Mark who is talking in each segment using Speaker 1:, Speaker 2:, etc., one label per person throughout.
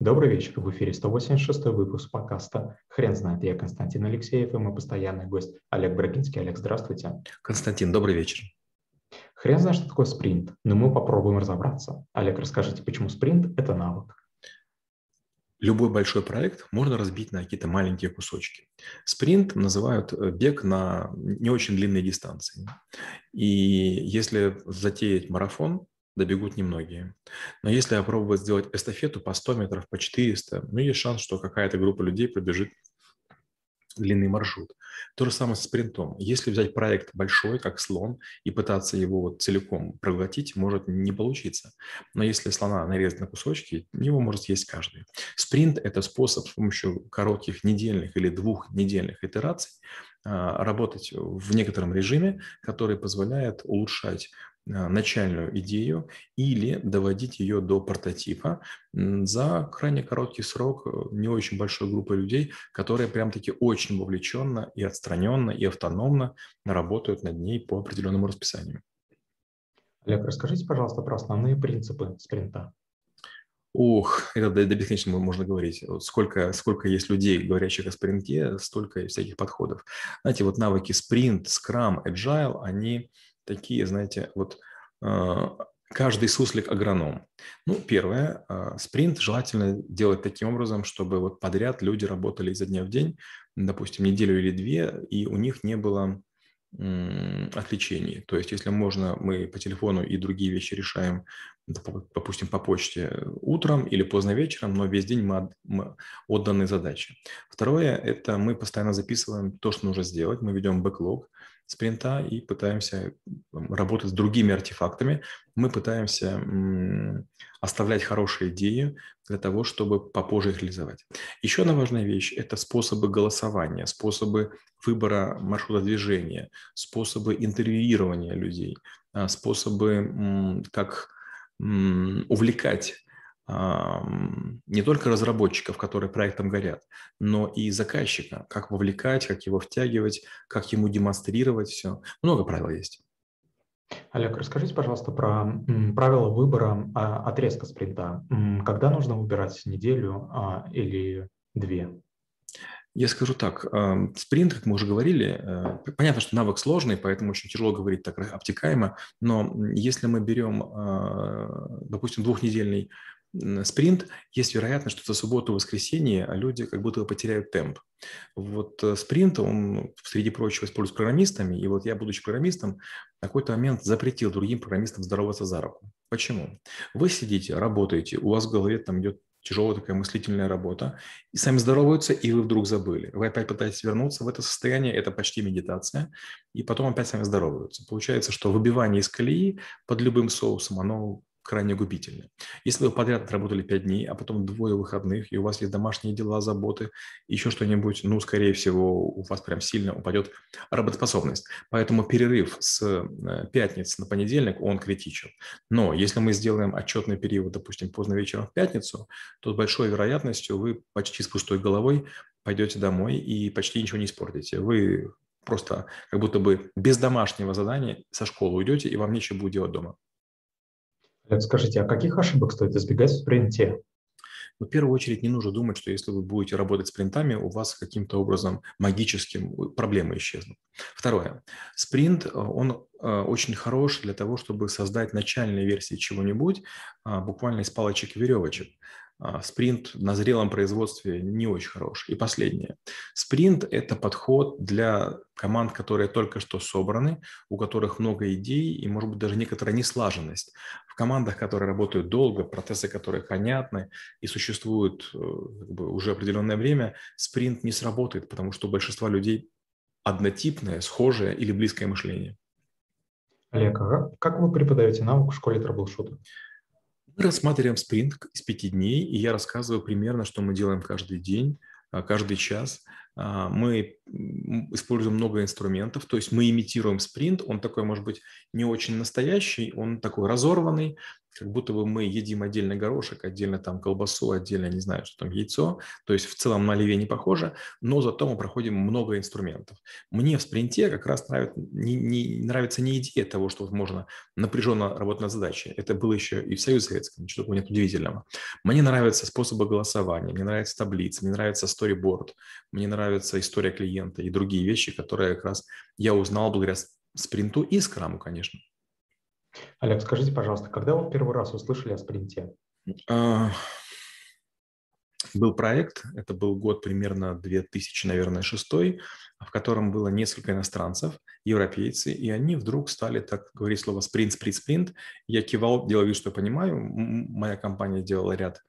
Speaker 1: Добрый вечер. В эфире 186 выпуск подкаста «Хрен знает». Я Константин Алексеев и мой постоянный гость Олег Брагинский. Олег, здравствуйте.
Speaker 2: Константин, добрый вечер.
Speaker 1: Хрен знает, что такое спринт, но мы попробуем разобраться. Олег, расскажите, почему спринт – это навык?
Speaker 2: Любой большой проект можно разбить на какие-то маленькие кусочки. Спринт называют э, бег на не очень длинные дистанции. И если затеять марафон, добегут немногие. Но если опробовать сделать эстафету по 100 метров, по 400, ну, есть шанс, что какая-то группа людей пробежит длинный маршрут. То же самое с спринтом. Если взять проект большой, как слон, и пытаться его вот целиком проглотить, может не получиться. Но если слона нарезать на кусочки, его может съесть каждый. Спринт – это способ с помощью коротких недельных или двухнедельных итераций а, работать в некотором режиме, который позволяет улучшать начальную идею или доводить ее до прототипа за крайне короткий срок э, не очень большой группы людей, которые прям-таки очень вовлеченно и отстраненно и автономно работают над ней по определенному расписанию.
Speaker 1: Олег, расскажите, пожалуйста, про основные принципы спринта.
Speaker 2: Ух, это до, до бесконечности можно говорить. Сколько, сколько есть людей, говорящих о спринте, столько всяких подходов. Знаете, вот навыки спринт, скрам, agile, они такие, знаете, вот э, каждый суслик агроном. Ну, первое, э, спринт желательно делать таким образом, чтобы вот подряд люди работали изо дня в день, допустим, неделю или две, и у них не было отвлечений. То есть, если можно, мы по телефону и другие вещи решаем, допустим, по почте утром или поздно вечером, но весь день мы отданы задачи. Второе – это мы постоянно записываем то, что нужно сделать. Мы ведем бэклог, спринта и пытаемся работать с другими артефактами. Мы пытаемся оставлять хорошие идеи для того, чтобы попозже их реализовать. Еще одна важная вещь – это способы голосования, способы выбора маршрута движения, способы интервьюирования людей, а, способы как увлекать не только разработчиков, которые проектом горят, но и заказчика, как вовлекать, как его втягивать, как ему демонстрировать все. Много правил есть.
Speaker 1: Олег, расскажите, пожалуйста, про правила выбора а, отрезка спринта. Когда нужно выбирать неделю а, или две?
Speaker 2: Я скажу так, спринт, как мы уже говорили, э, понятно, что навык сложный, поэтому очень тяжело говорить так обтекаемо, но если мы берем, а, допустим, двухнедельный спринт, есть вероятность, что за субботу и воскресенье люди как будто потеряют темп. Вот э, спринт, он, среди прочего, используется программистами, и вот я, будучи программистом, в какой-то момент запретил другим программистам здороваться за руку. Почему? Вы сидите, работаете, у вас в голове там идет тяжелая такая мыслительная работа, и сами здороваются, и вы вдруг забыли. Вы опять пытаетесь вернуться в это состояние, это почти медитация, и потом опять сами здороваются. Получается, что выбивание из колеи под любым соусом, оно крайне губительны. Если вы подряд отработали 5 дней, а потом двое выходных, и у вас есть домашние дела, заботы, еще что-нибудь, ну, скорее всего, у вас прям сильно упадет работоспособность. Поэтому перерыв с э, пятницы на понедельник, он критичен. Но если мы сделаем отчетный период, допустим, поздно вечером в пятницу, то с большой вероятностью вы почти с пустой головой пойдете домой и почти ничего не испортите. Вы просто как будто бы без домашнего задания со школы уйдете, и вам нечего будет делать дома.
Speaker 1: Скажите, а каких ошибок стоит избегать в спринте?
Speaker 2: Но в первую очередь не нужно думать, что если вы будете работать с принтами, у вас каким-то образом магическим проблемы исчезнут. Второе. Спринт, э, он э, очень хорош для того, чтобы создать начальные версии чего-нибудь, а, буквально из палочек и веревочек. А, спринт на зрелом производстве не очень хорош. И последнее. Спринт – это подход для команд, которые только что собраны, у которых много идей и, может быть, даже некоторая неслаженность. В командах, которые работают долго, процессы, которые понятны и существуют э, как бы, уже определенное время, спринт не сработает, потому что у большинства людей однотипное, схожее или близкое мышление.
Speaker 1: Олег, а как вы преподаете навык в школе трэблшута?
Speaker 2: Мы рассматриваем спринт из пяти дней, и я рассказываю примерно, что мы делаем каждый день, а, каждый час. а, мы используем много инструментов, то есть мы имитируем спринт, он такой, может быть, не очень настоящий, он такой разорванный, как будто бы мы едим отдельно горошек, отдельно там колбасу, отдельно, не знаю, что там, яйцо. То есть в целом на оливье не похоже, но зато мы проходим много инструментов. Мне в спринте как раз нравится не, не, нравится не идея того, что можно напряженно работать над задачей. Это было еще и в Союзе Советском, ничего такого нет удивительного. Мне нравятся способы голосования, мне нравится таблица, мне нравится storyboard, мне нравится история клиента и другие вещи, которые как раз я узнал благодаря спринту и скраму, конечно.
Speaker 1: Олег, скажите, пожалуйста, когда вы первый раз услышали о спринте?
Speaker 2: А, был проект, это был год примерно 2000, наверное, шестой, в котором было несколько иностранцев, европейцы, и они вдруг стали так говорить слово «спринт, спринт, спринт». Я кивал, делал вид, что понимаю. Моя компания делала ряд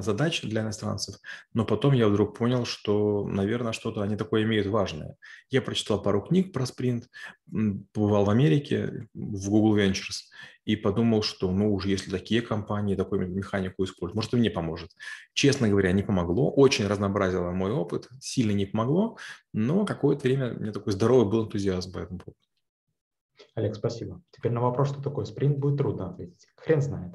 Speaker 2: задач для иностранцев, но потом я вдруг понял, что, наверное, что-то они такое имеют важное. Я прочитал пару книг про спринт, побывал в Америке, в Google Ventures, и подумал, что, ну, уже если такие компании такую механику используют, может, и мне поможет. Честно говоря, не помогло, очень разнообразило мой опыт, сильно не помогло, но какое-то время у меня такой здоровый был энтузиазм по этому поводу.
Speaker 1: Олег, спасибо. Теперь на вопрос, что такое спринт, будет трудно ответить. Хрен знает.